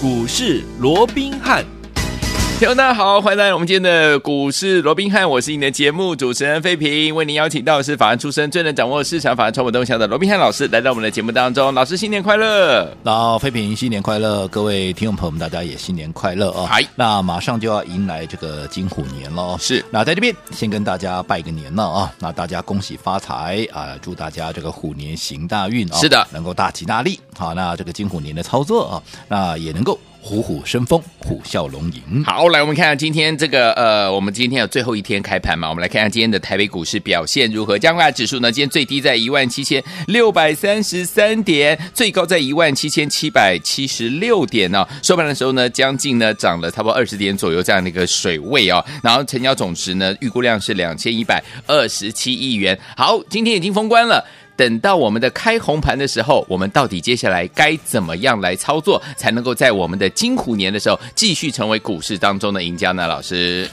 股市罗宾汉。听众大家好，欢迎来到我们今天的股市罗宾汉，我是你的节目主持人费平，为您邀请到的是法案出身、最能掌握市场法案传闻动向的罗宾汉老师，来到我们的节目当中。老师新年快乐！老费平新年快乐，各位听众朋友们，大家也新年快乐哦！嗨，那马上就要迎来这个金虎年了，是。那在这边先跟大家拜个年了啊！那大家恭喜发财啊！祝大家这个虎年行大运啊！是的，能够大吉大利。好，那这个金虎年的操作啊，那也能够。虎虎生风，虎啸龙吟。好，来我们看看今天这个呃，我们今天有最后一天开盘嘛？我们来看看今天的台北股市表现如何。加权指数呢，今天最低在一万七千六百三十三点，最高在一万七千七百七十六点呢、哦。收盘的时候呢，将近呢涨了差不多二十点左右这样的一个水位哦。然后成交总值呢，预估量是两千一百二十七亿元。好，今天已经封关了。等到我们的开红盘的时候，我们到底接下来该怎么样来操作，才能够在我们的金虎年的时候继续成为股市当中的赢家呢？老师？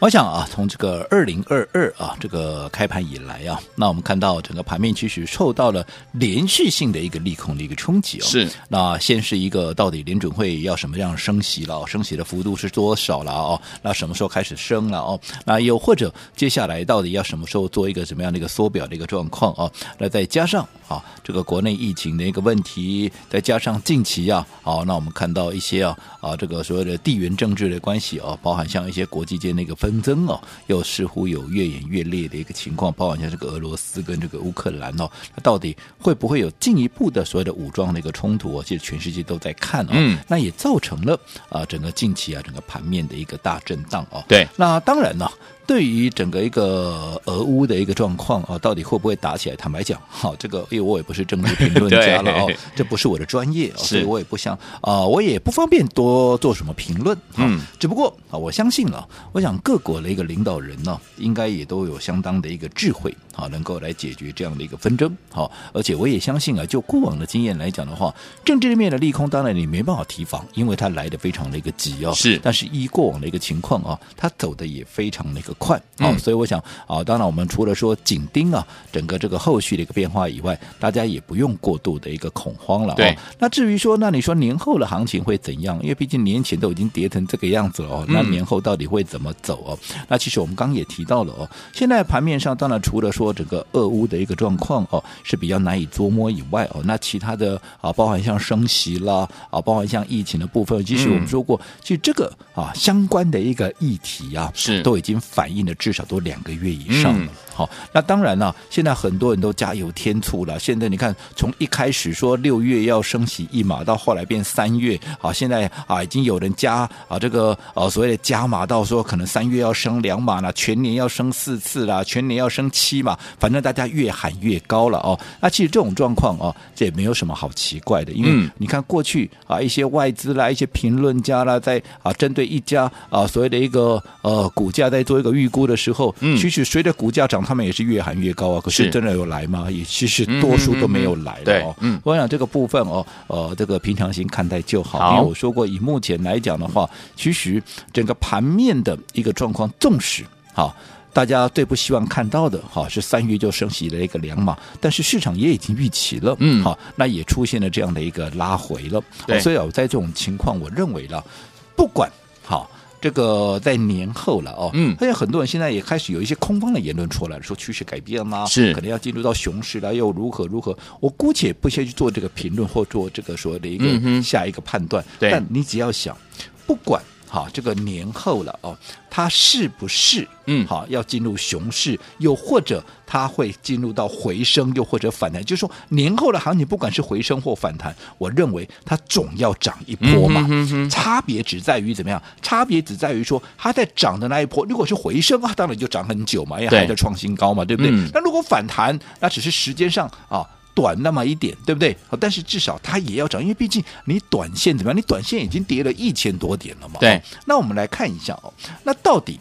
我想啊，从这个二零二二啊这个开盘以来啊，那我们看到整个盘面其实受到了连续性的一个利空的一个冲击哦。是，那先是一个到底联准会要什么样升息了？升息的幅度是多少了？哦，那什么时候开始升了？哦，那又或者接下来到底要什么时候做一个什么样的一个缩表的一个状况哦？那再加上啊这个国内疫情的一个问题，再加上近期啊，好，那我们看到一些啊啊这个所谓的地缘政治的关系啊，包含像一些国际间的一个分。纷争哦，又似乎有越演越烈的一个情况，包括像这个俄罗斯跟这个乌克兰哦，那到底会不会有进一步的所谓的武装的一个冲突哦？其实全世界都在看哦，嗯，那也造成了啊整个近期啊整个盘面的一个大震荡哦。对，那当然呢。对于整个一个俄乌的一个状况啊，到底会不会打起来？坦白讲，好，这个因为我也不是政治评论家了 哦，这不是我的专业，所以我也不想啊，我也不方便多做什么评论。嗯，只不过啊，我相信了，我想各国的一个领导人呢，应该也都有相当的一个智慧啊，能够来解决这样的一个纷争。好，而且我也相信啊，就过往的经验来讲的话，政治面的利空当然你没办法提防，因为它来的非常的一个急哦。是，但是依过往的一个情况啊，它走的也非常的一个快啊，嗯、所以我想啊，当然我们除了说紧盯啊整个这个后续的一个变化以外，大家也不用过度的一个恐慌了。对，那至于说，那你说年后的行情会怎样？因为毕竟年前都已经跌成这个样子了哦，那年后到底会怎么走哦？嗯、那其实我们刚刚也提到了哦，现在盘面上当然除了说整个俄乌的一个状况哦是比较难以捉摸以外哦，那其他的啊，包含像升息啦啊，包含像疫情的部分，其实我们说过，其实这个啊相关的一个议题啊是都已经反映了。至少都两个月以上了。好、嗯，那当然了，现在很多人都加油添醋了。现在你看，从一开始说六月要升息一码，到后来变三月，啊，现在啊已经有人加啊这个呃所谓的加码到说可能三月要升两码了，全年要升四次啦，全年要升七码，反正大家越喊越高了哦。那其实这种状况哦，这也没有什么好奇怪的，因为你看过去啊一些外资啦、一些评论家啦，在啊针对一家啊所谓的一个呃股价在做一个预估的。时候，嗯，其实随着股价涨，他们也是越喊越高啊。可是真的有来吗？也其实多数都没有来了哦。嗯，我想这个部分哦，呃，这个平常心看待就好。因为我说过，以目前来讲的话，其实整个盘面的一个状况，纵使好，大家最不希望看到的哈是三月就升息了一个两码，但是市场也已经预期了，嗯，好，那也出现了这样的一个拉回了。所以啊，在这种情况，我认为了，不管好。这个在年后了哦，嗯，而且很多人现在也开始有一些空方的言论出来，说趋势改变了，是可能要进入到熊市了，又如何如何？我姑且不先去做这个评论或做这个所谓的一个下一个判断，对，但你只要想，不管。好，这个年后了哦，它是不是嗯好要进入熊市，又或者它会进入到回升，又或者反弹？就是说年后的行情，不管是回升或反弹，我认为它总要涨一波嘛。嗯、哼哼差别只在于怎么样？差别只在于说它在涨的那一波，如果是回升啊，当然就涨很久嘛，因为还在创新高嘛，对，对不对？嗯、那如果反弹，那只是时间上啊。短那么一点，对不对？但是至少它也要涨，因为毕竟你短线怎么样？你短线已经跌了一千多点了嘛。对。那我们来看一下哦，那到底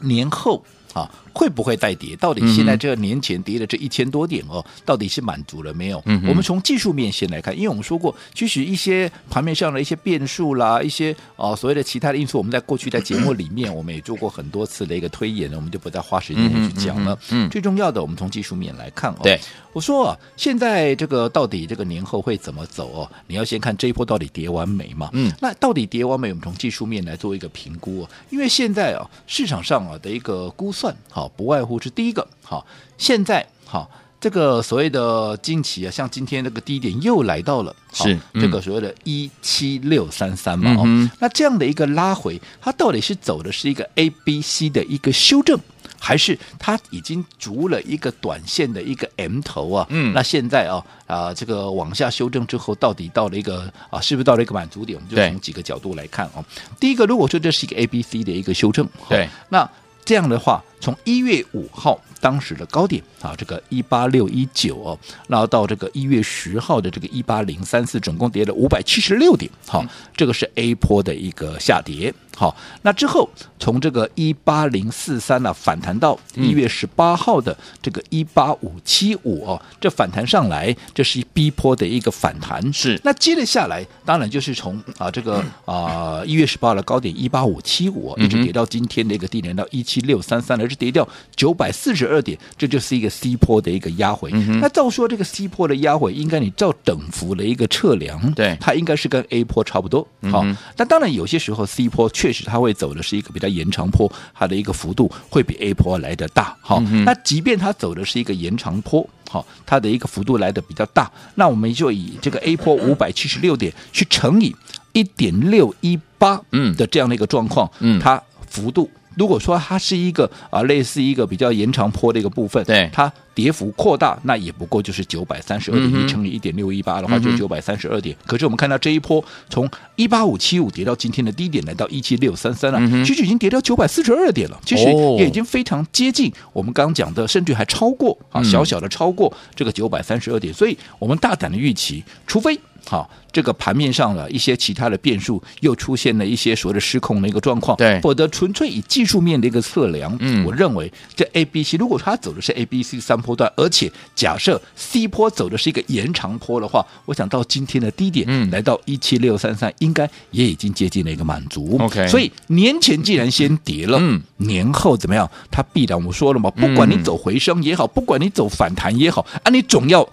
年后啊，会不会再跌？到底现在这个年前跌了这一千多点哦，到底是满足了没有？嗯、我们从技术面先来看，因为我们说过，其实一些盘面上的一些变数啦，一些哦所谓的其他的因素，我们在过去在节目里面我们也做过很多次的一个推演，我们就不再花时间去讲了。嗯，最重要的，我们从技术面来看哦。对，我说啊，现在这个到底这个年后会怎么走哦？你要先看这一波到底跌完没嘛？嗯，那到底跌完没？我们从技术面来做一个评估哦。因为现在啊，市场上啊的一个估算，好，不外乎是第一个，好，现在好，这个所谓的近期啊，像今天这个低点又来到了，是、嗯、这个所谓的一七六三三嘛，哦、嗯，那这样的一个拉回，它到底是走的是一个 A、B、C 的一个修正，还是它已经足了一个短线的一个 M 头啊？嗯，那现在啊啊，这个往下修正之后，到底到了一个啊，是不是到了一个满足点？我们就从几个角度来看哦。第一个，如果说这是一个 A、B、C 的一个修正，对，那这样的话，从一月五号当时的高点啊，这个一八六一九哦，然后到这个一月十号的这个一八零三四，总共跌了五百七十六点，好，这个是 A 波的一个下跌。好，那之后从这个一八零四三呢反弹到一月十八号的这个一八五七五哦，这反弹上来，这是一 B 波的一个反弹。是，那接着下来，当然就是从啊这个啊一月十八号的高点一八五七五一直跌到今天的一个低点到一七六三三，而是跌掉九百四十二点，这就是一个 C 波的一个压回。嗯、那照说这个 C 波的压回，应该你照等幅的一个测量，对，它应该是跟 A 波差不多。好，嗯、但当然有些时候 C 波。确实，它会走的是一个比较延长坡，它的一个幅度会比 A 波来的大。好，嗯、那即便它走的是一个延长坡，好，它的一个幅度来得比较大，那我们就以这个 A 波五百七十六点去乘以一点六一八，嗯的这样的一个状况，嗯，它幅度。如果说它是一个啊，类似一个比较延长坡的一个部分，对它跌幅扩大，那也不过就是九百三十二点一乘以一点六一八的话，就九百三十二点。可是我们看到这一波从一八五七五跌到今天的低点，来到一七六三三了，其实已经跌到九百四十二点了，其实也已经非常接近我们刚刚讲的，甚至还超过啊，小小的超过这个九百三十二点。所以我们大胆的预期，除非。好，这个盘面上的一些其他的变数又出现了一些所谓的失控的一个状况，对，否则纯粹以技术面的一个测量，嗯，我认为这 A、B、C 如果它走的是 A、B、C 三波段，而且假设 C 波走的是一个延长波的话，我想到今天的低点，嗯，来到一七六三三，应该也已经接近了一个满足。OK，所以年前既然先跌了，嗯，年后怎么样？它必然我说了嘛，不管你走回升也好，不管你走反弹也好，啊，你总要。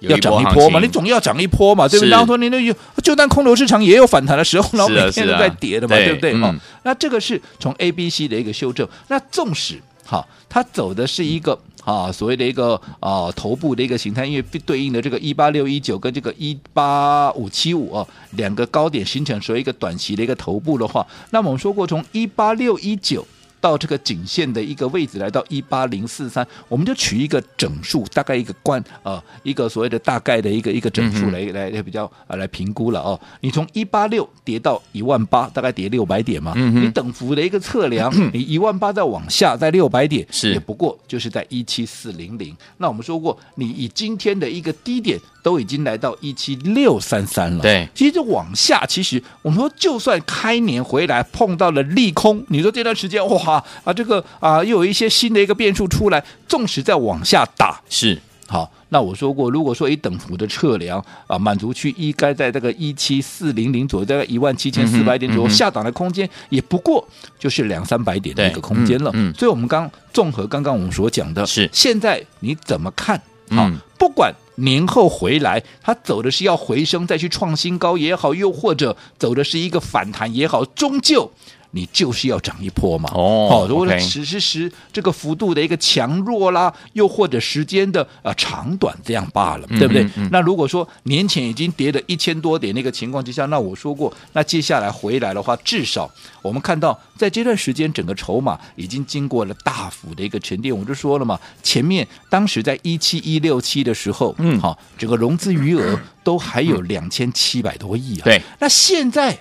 要涨一波嘛，你总要涨一波嘛，对不对？然后说你那有，就当空头市场也有反弹的时候，然后每天都在跌的嘛，对不对？那这个是从 A、B、C 的一个修正。那纵使哈，它走的是一个啊所谓的一个啊头部的一个形态，因为对应的这个一八六一九跟这个一八五七五啊两个高点形成所谓一个短期的一个头部的话，那么我们说过从一八六一九。到这个颈线的一个位置，来到一八零四三，我们就取一个整数，大概一个关呃一个所谓的大概的一个一个整数来、嗯、来来比较啊来评估了哦。你从一八六跌到一万八，大概跌六百点嘛。嗯、你等幅的一个测量，嗯、你一万八再往下在六百点，是也不过就是在一七四零零。那我们说过，你以今天的一个低点都已经来到一七六三三了。对，其实往下，其实我们说就算开年回来碰到了利空，你说这段时间哇。啊，这个啊，又有一些新的一个变数出来，纵使再往下打，是好。那我说过，如果说以等幅的测量啊，满足区应该在这个一七四零零左右，大概一万七千四百点左右，下档的空间也不过就是两三百点的一个空间了。嗯，所以我们刚综合刚刚我们所讲的，是现在你怎么看？好，不管年后回来，它走的是要回升再去创新高也好，又或者走的是一个反弹也好，终究。你就是要涨一波嘛？哦，好如果说时时时这个幅度的一个强弱啦，又或者时间的呃长短这样罢了，对不对？嗯嗯、那如果说年前已经跌了一千多点那个情况之下，那我说过，那接下来回来的话，至少我们看到在这段时间整个筹码已经经过了大幅的一个沉淀。我就说了嘛，前面当时在一七一六七的时候，嗯，好，整个融资余额都还有两千七百多亿啊。对，那现在。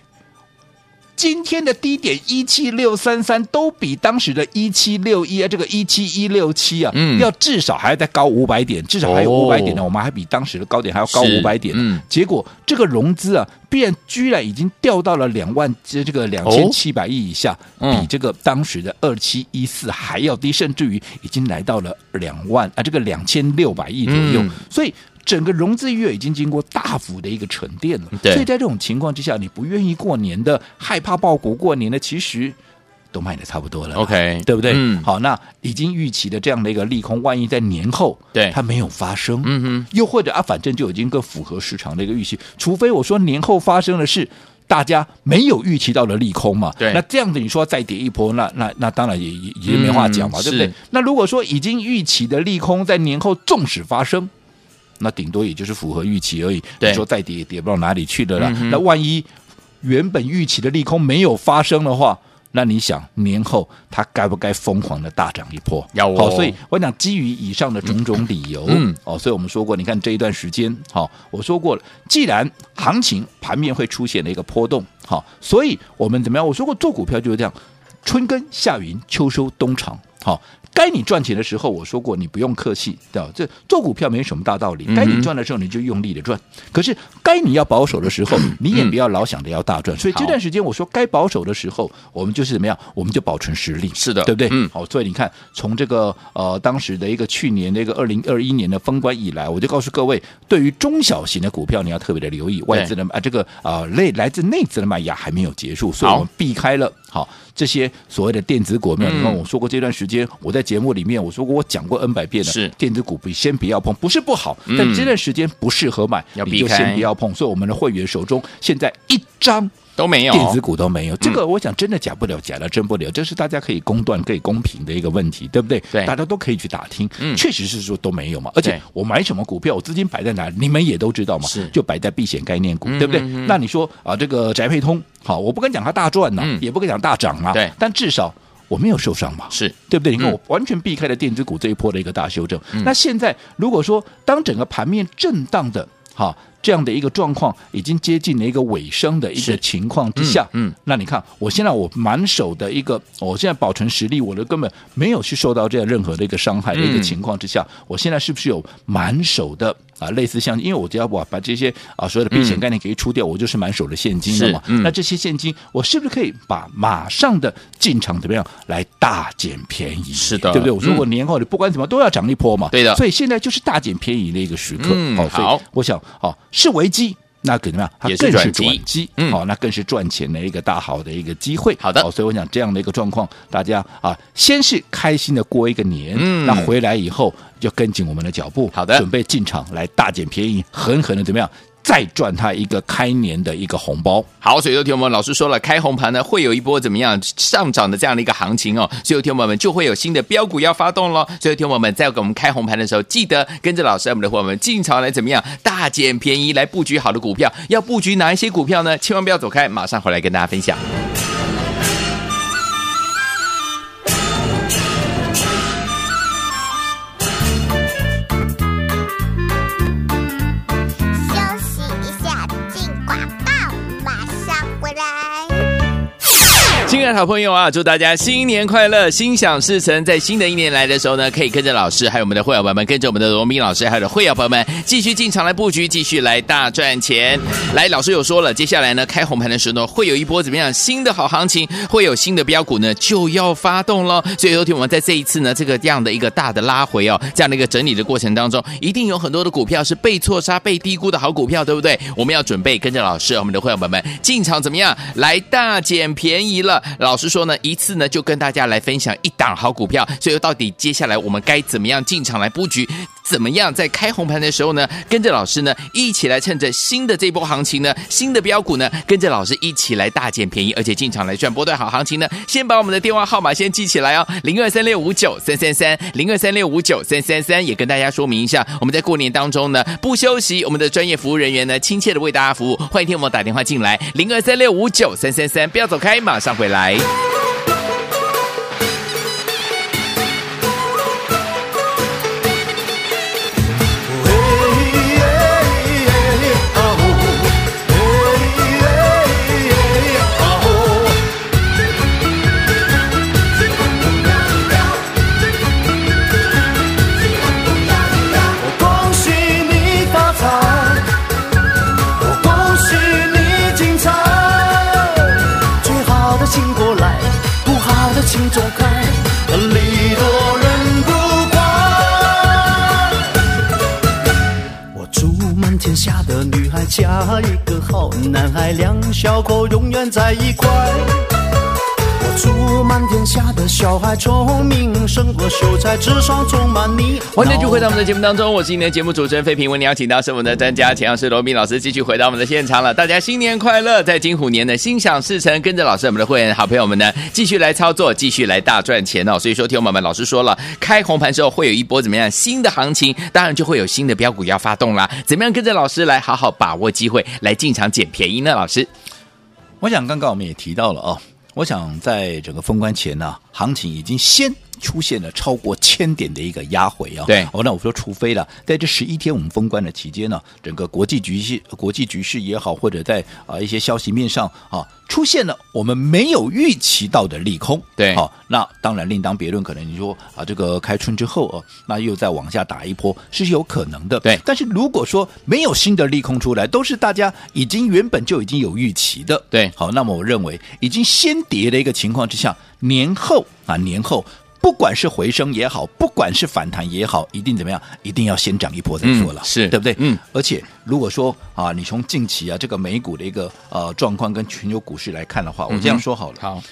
今天的低点一七六三三都比当时的一七六一啊，这个一七一六七啊，嗯，要至少还要再高五百点，至少还有五百点呢，哦、我们还比当时的高点还要高五百点。嗯，结果这个融资啊，变居然已经掉到了两万这这个两千七百亿以下，哦、比这个当时的二七一四还要低，甚至于已经来到了两万啊，这个两千六百亿左右，嗯、所以。整个融资月已经经过大幅的一个沉淀了，对。所以在这种情况之下，你不愿意过年的，害怕报股过年的，其实都卖的差不多了，OK，对不对？嗯，好，那已经预期的这样的一个利空，万一在年后对。它没有发生，嗯哼，又或者啊，反正就已经更符合市场的一个预期，除非我说年后发生的是大家没有预期到的利空嘛，对，那这样子你说再跌一波，那那那当然也也也没话讲嘛，嗯、对不对？那如果说已经预期的利空在年后纵使发生，那顶多也就是符合预期而已。对你说再跌也跌不到哪里去的了。嗯、那万一原本预期的利空没有发生的话，那你想年后它该不该疯狂的大涨一波？要哦。好，所以我讲基于以上的种种理由，嗯，哦，所以我们说过，你看这一段时间，好，我说过了，既然行情盘面会出现了一个波动，好，所以我们怎么样？我说过做股票就是这样，春耕夏耘秋收冬藏，好。该你赚钱的时候，我说过你不用客气，对吧？这做股票没什么大道理。该你赚的时候，你就用力的赚。可是该你要保守的时候，你也不要老想着要大赚。所以这段时间，我说该保守的时候，我们就是怎么样？我们就保存实力，是的，对不对？嗯。好，所以你看，从这个呃当时的一个去年的一个二零二一年的封关以来，我就告诉各位，对于中小型的股票，你要特别的留意外资的啊这个啊内来自内资的卖压还没有结束，所以我们避开了好这些所谓的电子股。没有，你看我说过这段时间我在。节目里面我说过，我讲过 N 百遍了，是电子股不先不要碰，不是不好，嗯、但这段时间不适合买，你就先不要碰。所以我们的会员手中现在一张都没有，电子股都没有。嗯、这个我想真的假不了，假的真不了，这是大家可以公断、可以公平的一个问题，对不对？对，大家都可以去打听，嗯、确实是说都没有嘛。而且我买什么股票，我资金摆在哪里，你们也都知道嘛，是就摆在避险概念股，嗯、对不对？那你说啊，这个宅配通好，我不敢讲它大赚呐、也不敢讲大涨啊，对，但至少。我没有受伤嘛，是对不对？你看，嗯、我完全避开了电子股这一波的一个大修正。嗯、那现在如果说当整个盘面震荡的哈这样的一个状况已经接近了一个尾声的一个情况之下，嗯，嗯那你看我现在我满手的一个，我现在保存实力，我的根本没有去受到这样任何的一个伤害的一个情况之下，嗯、我现在是不是有满手的？啊，类似像，因为我只要把把这些啊所有的避险概念给出掉，嗯、我就是满手的现金了嘛。嗯、那这些现金，我是不是可以把马上的进场怎么样来大捡便宜？是的，对不对？我说过年后你不管怎么都要涨一波嘛。对的。所以现在就是大捡便宜的一个时刻。嗯，好。所以我想，好是危机，那可怎么样？它更是转机。嗯，好，那更是赚钱的一个大好的一个机会。好的。所以我想这样的一个状况，大家啊，先是开心的过一个年，嗯，那回来以后。就跟紧我们的脚步，好的，准备进场来大捡便宜，狠狠的怎么样，再赚他一个开年的一个红包。好，所以有听我们老师说了，开红盘呢会有一波怎么样上涨的这样的一个行情哦，所以有听我们就会有新的标股要发动喽。所以有听我们在给我们开红盘的时候，记得跟着老师我们的伙伴们进场来怎么样大捡便宜，来布局好的股票。要布局哪一些股票呢？千万不要走开，马上回来跟大家分享。的好朋友啊，祝大家新年快乐，心想事成。在新的一年来的时候呢，可以跟着老师，还有我们的会员朋友们，跟着我们的罗宾老师，还有的会员朋友们，继续进场来布局，继续来大赚钱。来，老师有说了，接下来呢，开红盘的时候呢，会有一波怎么样新的好行情，会有新的标股呢，就要发动了。所以，有请我们在这一次呢，这个这样的一个大的拉回哦，这样的一个整理的过程当中，一定有很多的股票是被错杀、被低估的好股票，对不对？我们要准备跟着老师，我们的会员朋友们进场，怎么样来大捡便宜了？老实说呢，一次呢就跟大家来分享一档好股票，所以到底接下来我们该怎么样进场来布局？怎么样在开红盘的时候呢，跟着老师呢一起来趁着新的这波行情呢，新的标股呢，跟着老师一起来大捡便宜，而且进场来赚波段好行情呢？先把我们的电话号码先记起来哦，零二三六五九三三三，零二三六五九三三三，也跟大家说明一下，我们在过年当中呢不休息，我们的专业服务人员呢亲切的为大家服务，欢迎听我们打电话进来，零二三六五九三三三，不要走开，马上回来。男孩，两小口永远在一块。祝满天下的小孩聪明胜过秀才，智商充满你。欢迎继续回到我们的节目当中，我是今天的节目主持人费平，为你邀请到是我们的专家，钱老师罗宾老师，继续回到我们的现场了。大家新年快乐，在金虎年呢，心想事成，跟着老师，我们的会员好朋友们呢，继续来操作，继续来大赚钱哦。所以说，听我们老师说了，开红盘之后会有一波怎么样新的行情，当然就会有新的标股要发动啦。怎么样跟着老师来好好把握机会，来进场捡便宜呢？老师，我想刚刚我们也提到了哦。我想在整个封关前呢、行情已经先出现了超过千点的一个压回啊。对，哦，那我说，除非了，在这十一天我们封关的期间呢，整个国际局势、国际局势也好，或者在啊一些消息面上啊。出现了我们没有预期到的利空，对，好、哦，那当然另当别论。可能你说啊，这个开春之后哦，那又再往下打一波是有可能的，对。但是如果说没有新的利空出来，都是大家已经原本就已经有预期的，对。好，那么我认为已经先跌的一个情况之下，年后啊，年后。不管是回升也好，不管是反弹也好，一定怎么样？一定要先涨一波再说了，嗯、是对不对？嗯。而且如果说啊，你从近期啊这个美股的一个呃状况跟全球股市来看的话，我这样说好了。好，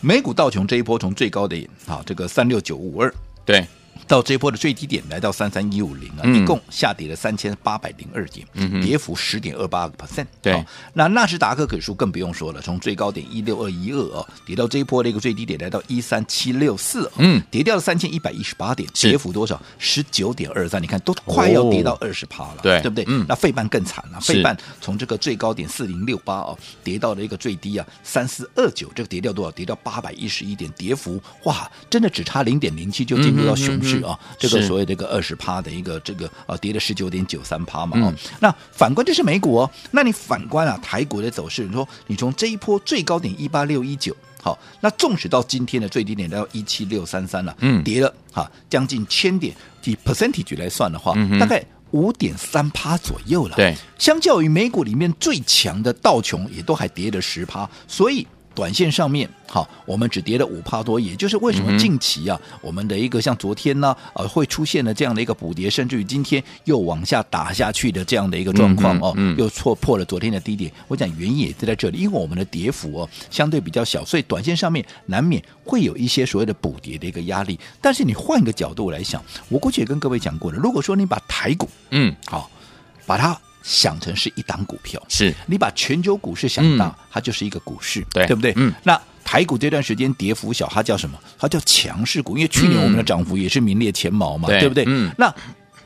美股道琼这一波从最高的啊这个三六九五二，对。到这一波的最低点来到三三一五零啊，一共下跌了三千八百零二点，嗯、跌幅十点二八个 percent。对，哦、那纳斯达克指数更不用说了，从最高点一六二一二哦，跌到这一波的一个最低点来到一三七六四，嗯，跌掉了三千一百一十八点，跌幅多少？十九点二三，你看都快要跌到二十趴了，对、哦，对不对？嗯，那费半更惨了，费半从这个最高点四零六八哦，跌到了一个最低啊三四二九，这个跌掉多少？跌掉八百一十一点，跌幅哇，真的只差零点零七就进入到熊市。啊，这个所谓的一个二十趴的一个这个啊，跌了十九点九三趴嘛。啊、嗯，那反观这是美股哦，那你反观啊台股的走势，你说你从这一波最高点一八六一九，好，那纵使到今天的最低点到一七六三三了，嗯，跌了哈将近千点，以 percentage 来算的话，嗯、大概五点三趴左右了。对，相较于美股里面最强的道琼，也都还跌了十趴，所以。短线上面，好，我们只跌了五帕多，也就是为什么近期啊，嗯、我们的一个像昨天呢，呃，会出现了这样的一个补跌，甚至于今天又往下打下去的这样的一个状况哦，嗯嗯、又错破了昨天的低点。我讲原因也是在这里，因为我们的跌幅哦相对比较小，所以短线上面难免会有一些所谓的补跌的一个压力。但是你换一个角度来想，我过去也跟各位讲过了，如果说你把台股，嗯，好，把它。想成是一档股票，是你把全球股市想大，嗯、它就是一个股市，对对不对？嗯，那台股这段时间跌幅小，它叫什么？它叫强势股，因为去年我们的涨幅也是名列前茅嘛，嗯、对不对？嗯，那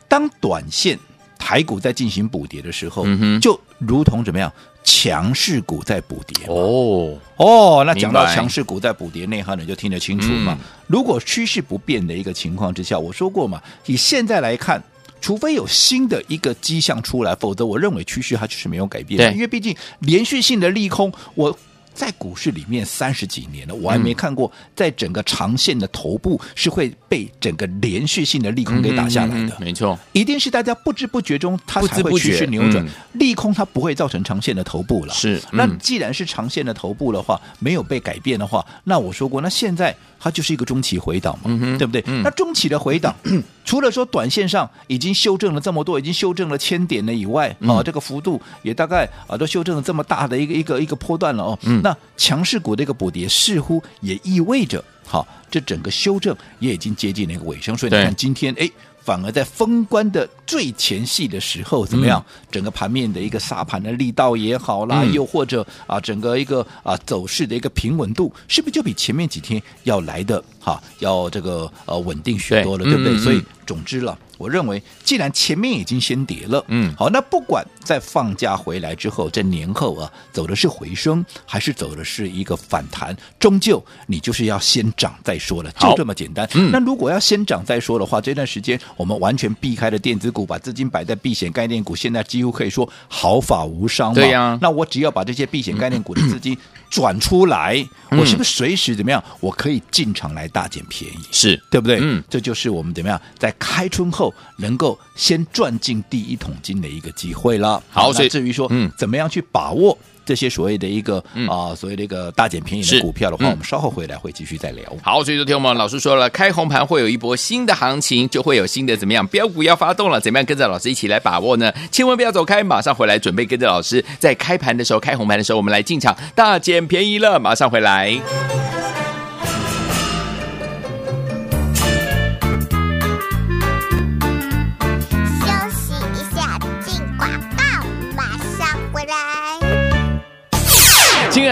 当短线台股在进行补跌的时候，嗯、就如同怎么样？强势股在补跌哦哦，那讲到强势股在补跌，内行人就听得清楚嘛。嗯、如果趋势不变的一个情况之下，我说过嘛，以现在来看。除非有新的一个迹象出来，否则我认为趋势它就是没有改变的。对因为毕竟连续性的利空，我。在股市里面三十几年了，我还没看过，在整个长线的头部是会被整个连续性的利空给打下来的。嗯嗯、没错，一定是大家不知不觉中，它才会趋势扭转。嗯、利空它不会造成长线的头部了。是，嗯、那既然是长线的头部的话，没有被改变的话，那我说过，那现在它就是一个中期回档嘛，嗯、对不对？嗯、那中期的回档，除了说短线上已经修正了这么多，已经修正了千点了以外，嗯、啊，这个幅度也大概啊都修正了这么大的一个一个一个波段了哦。嗯。那强势股的一个补跌，似乎也意味着，好，这整个修正也已经接近了一个尾声。所以你看，今天哎，反而在封关的最前戏的时候，怎么样？嗯、整个盘面的一个杀盘的力道也好啦，嗯、又或者啊，整个一个啊走势的一个平稳度，是不是就比前面几天要来的哈，要这个呃稳定许多了，对，对不对？所以，总之了。我认为，既然前面已经先跌了，嗯，好，那不管在放假回来之后，在年后啊，走的是回升，还是走的是一个反弹，终究你就是要先涨再说了，就这么简单。嗯，那如果要先涨再说的话，这段时间我们完全避开了电子股，把资金摆在避险概念股，现在几乎可以说毫发无伤嘛。对呀、啊，那我只要把这些避险概念股的资金转出来，嗯、我是不是随时怎么样？我可以进场来大捡便宜，是对不对？嗯，这就是我们怎么样在开春后能够先赚进第一桶金的一个机会了。好，所以至于说，嗯，怎么样去把握？这些所谓的一个啊、嗯呃，所谓的一个大捡便宜的股票的话，嗯、我们稍后回来会继续再聊。好，所以昨天我们老师说了，开红盘会有一波新的行情，就会有新的怎么样标股要发动了，怎么样跟着老师一起来把握呢？千万不要走开，马上回来准备跟着老师，在开盘的时候开红盘的时候，我们来进场大捡便宜了，马上回来。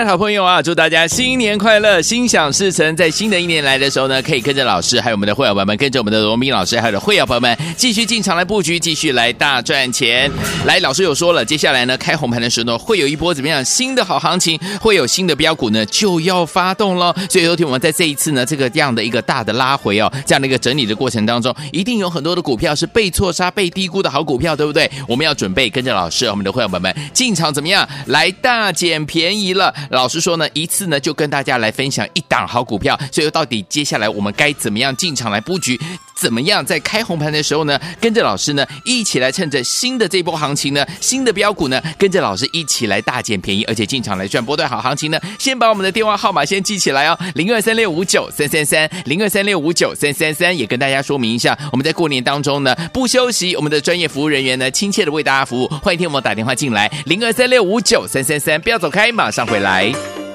好朋友啊，祝大家新年快乐，心想事成。在新的一年来的时候呢，可以跟着老师，还有我们的会员朋友们，跟着我们的罗斌老师，还有的会员朋友们，继续进场来布局，继续来大赚钱。来，老师有说了，接下来呢，开红盘的时候呢，会有一波怎么样新的好行情，会有新的标股呢，就要发动了。所以，昨天我们在这一次呢，这个这样的一个大的拉回哦，这样的一个整理的过程当中，一定有很多的股票是被错杀、被低估的好股票，对不对？我们要准备跟着老师，我们的会员朋友们进场怎么样来大捡便宜了。老师说呢，一次呢就跟大家来分享一档好股票，所以到底接下来我们该怎么样进场来布局？怎么样在开红盘的时候呢，跟着老师呢一起来趁着新的这波行情呢，新的标股呢，跟着老师一起来大捡便宜，而且进场来赚波段好行情呢？先把我们的电话号码先记起来哦，零二三六五九三三三，零二三六五九三三三，也跟大家说明一下，我们在过年当中呢不休息，我们的专业服务人员呢亲切的为大家服务，欢迎听我们打电话进来，零二三六五九三三三，不要走开，马上回来。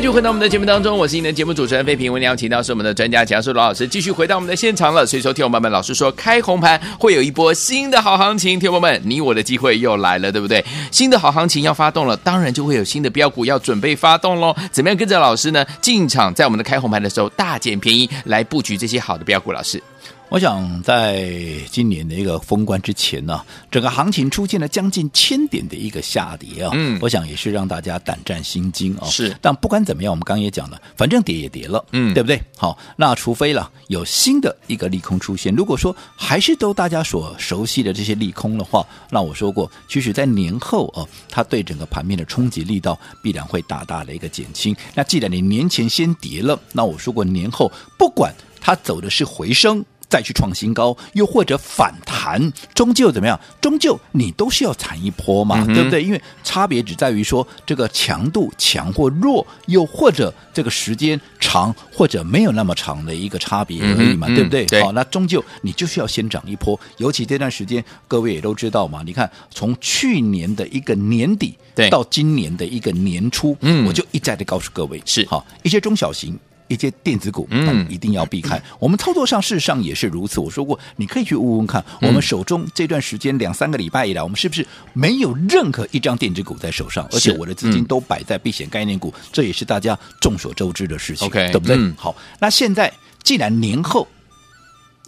继续回到我们的节目当中，我是你的节目主持人费平。我们邀请到是我们的专家讲师罗老师，继续回到我们的现场了。所以说，听众朋友们，老师说开红盘会有一波新的好行情，听众朋友们，你我的机会又来了，对不对？新的好行情要发动了，当然就会有新的标股要准备发动喽。怎么样跟着老师呢？进场在我们的开红盘的时候大捡便宜，来布局这些好的标股。老师。我想在今年的一个封关之前呢，整个行情出现了将近千点的一个下跌啊，嗯，我想也是让大家胆战心惊啊。是，但不管怎么样，我们刚刚也讲了，反正跌也跌了，嗯，对不对？好，那除非了有新的一个利空出现，如果说还是都大家所熟悉的这些利空的话，那我说过，其实在年后啊，它对整个盘面的冲击力道必然会大大的一个减轻。那既然你年前先跌了，那我说过年后不管它走的是回升。再去创新高，又或者反弹，终究怎么样？终究你都是要惨一波嘛，嗯、对不对？因为差别只在于说这个强度强或弱，又或者这个时间长或者没有那么长的一个差别而已嘛，嗯、对不对？对好，那终究你就是要先涨一波。尤其这段时间，各位也都知道嘛，你看从去年的一个年底到今年的一个年初，嗯，我就一再的告诉各位，是好一些中小型。一些电子股，嗯，一定要避开。嗯、我们操作上事实上也是如此。我说过，你可以去问问看，嗯、我们手中这段时间两三个礼拜以来，我们是不是没有任何一张电子股在手上？而且我的资金都摆在避险概念股，嗯、这也是大家众所周知的事情对不对？嗯、好，那现在既然年后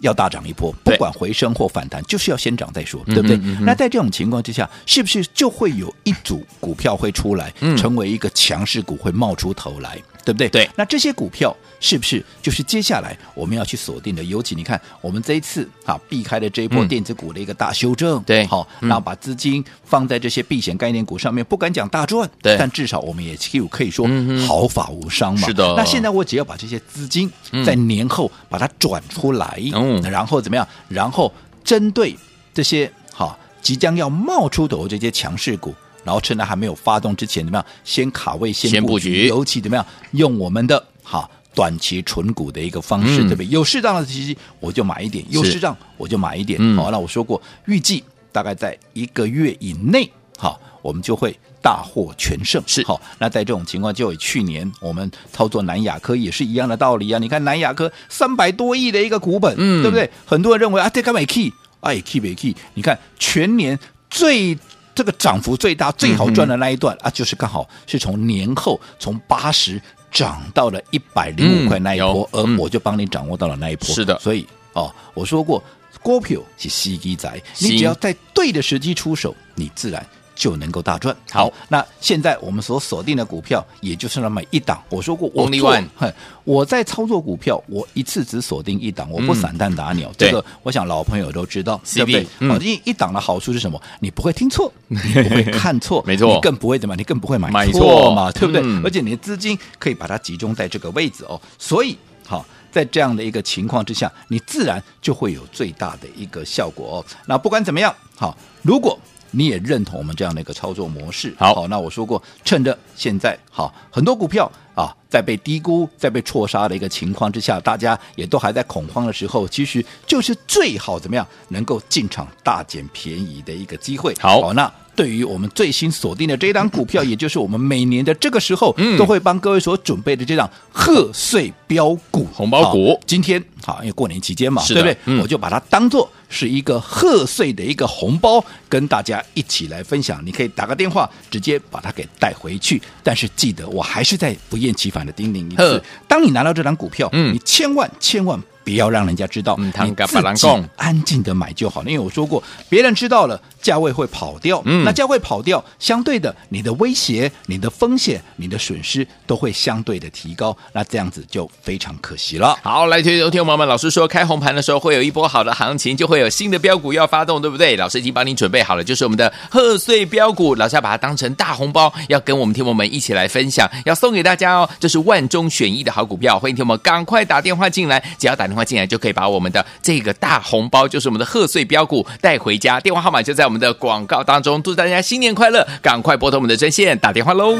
要大涨一波，不管回升或反弹，就是要先涨再说，对不对？嗯嗯、那在这种情况之下，是不是就会有一组股票会出来，嗯、成为一个强势股，会冒出头来？对不对？对，那这些股票是不是就是接下来我们要去锁定的？尤其你看，我们这一次啊避开了这一波电子股的一个大修正，嗯、对，好，那把资金放在这些避险概念股上面，不敢讲大赚，对，但至少我们也可以说毫发无伤嘛。是的。那现在我只要把这些资金在年后把它转出来，嗯，然后怎么样？然后针对这些好即将要冒出头这些强势股。然后趁它还没有发动之前，怎么样？先卡位，先布局。布局尤其怎么样？用我们的哈短期纯股的一个方式，对不对？有适当的时机，我就买一点；有适当，我就买一点。好，那我说过，预计大概在一个月以内，好，我们就会大获全胜。是好，那在这种情况，就以去年我们操作南亚科也是一样的道理啊。你看南亚科三百多亿的一个股本，嗯对不对？很多人认为啊，这个没 key，哎，key 没 key。你看全年最这个涨幅最大、最好赚的那一段、嗯、啊，就是刚好是从年后从八十涨到了一百零五块那一波，嗯、而我就帮你掌握到了那一波。是的，所以哦，我说过，股票是吸机仔，你只要在对的时机出手，你自然。就能够大赚。好，那现在我们所锁定的股票，也就是那么一档。我说过，我 Only one，我在操作股票，我一次只锁定一档，我不散弹打鸟。嗯、这个我想老朋友都知道，对不对？好，一一档的好处是什么？你不会听错，你不会看错，没错，你更不会怎么，你更不会买买错嘛，对不对？嗯、而且你的资金可以把它集中在这个位置哦。所以，好，在这样的一个情况之下，你自然就会有最大的一个效果哦。那不管怎么样，好，如果你也认同我们这样的一个操作模式，好，好，那我说过，趁着现在好很多股票啊，在被低估、在被错杀的一个情况之下，大家也都还在恐慌的时候，其实就是最好怎么样能够进场大捡便宜的一个机会。好，好，那对于我们最新锁定的这一档股票，也就是我们每年的这个时候，嗯、都会帮各位所准备的这档贺岁标股、红包股，今天好，因为过年期间嘛，是对不对？嗯、我就把它当做。是一个贺岁的一个红包，跟大家一起来分享。你可以打个电话，直接把它给带回去。但是记得，我还是在不厌其烦的叮咛一次：当你拿到这张股票，嗯，你千万千万不要让人家知道，嗯、你自己安静的买就好了。因为我说过，别人知道了，价位会跑掉。嗯，那价位跑掉，相对的，你的威胁、你的风险、你的损失都会相对的提高。那这样子就非常可惜了。好，来，听众朋友们，老师说，开红盘的时候会有一波好的行情，就会有新的标股要发动，对不对？老师已经帮你准备好了，就是我们的贺岁标股，老师要把它当成大红包，要跟我们听众们一起来分享，要送给大家哦。这是万中选一的好股票，欢迎听众们赶快打电话进来，只要打电话进来就可以把我们的这个大红包，就是我们的贺岁标股带回家。电话号码就在我们的广告当中，祝大家新年快乐！赶快拨通我们的专线打电话喽。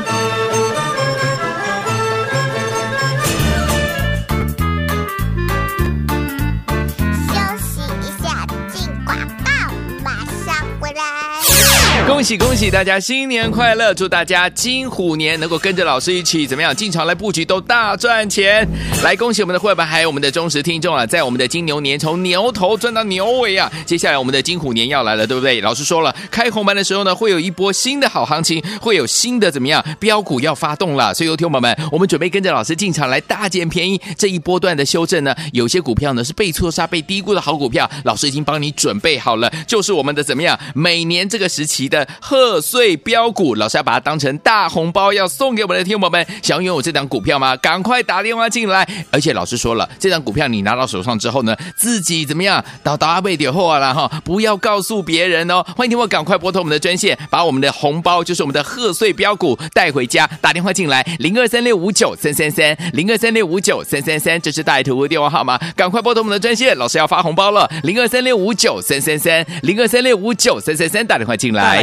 恭喜恭喜大家新年快乐！祝大家金虎年能够跟着老师一起怎么样进场来布局都大赚钱！来恭喜我们的会员还有我们的忠实听众啊，在我们的金牛年从牛头赚到牛尾啊！接下来我们的金虎年要来了，对不对？老师说了，开红盘的时候呢，会有一波新的好行情，会有新的怎么样标股要发动了。所以，有听友们，我们准备跟着老师进场来大捡便宜。这一波段的修正呢，有些股票呢是被错杀、被低估的好股票，老师已经帮你准备好了，就是我们的怎么样？每年这个时期的。贺岁标股，老师要把它当成大红包，要送给我们的听友们。想要拥有这档股票吗？赶快打电话进来。而且老师说了，这档股票你拿到手上之后呢，自己怎么样？到到阿贝点货了哈，不要告诉别人哦。欢迎听我赶快拨通我们的专线，把我们的红包，就是我们的贺岁标股带回家。打电话进来，零二三六五九三三三，零二三六五九三三三，这是大图的电话号码。赶快拨通我们的专线，老师要发红包了，零二三六五九三三三，零二三六五九三三三，打电话进来。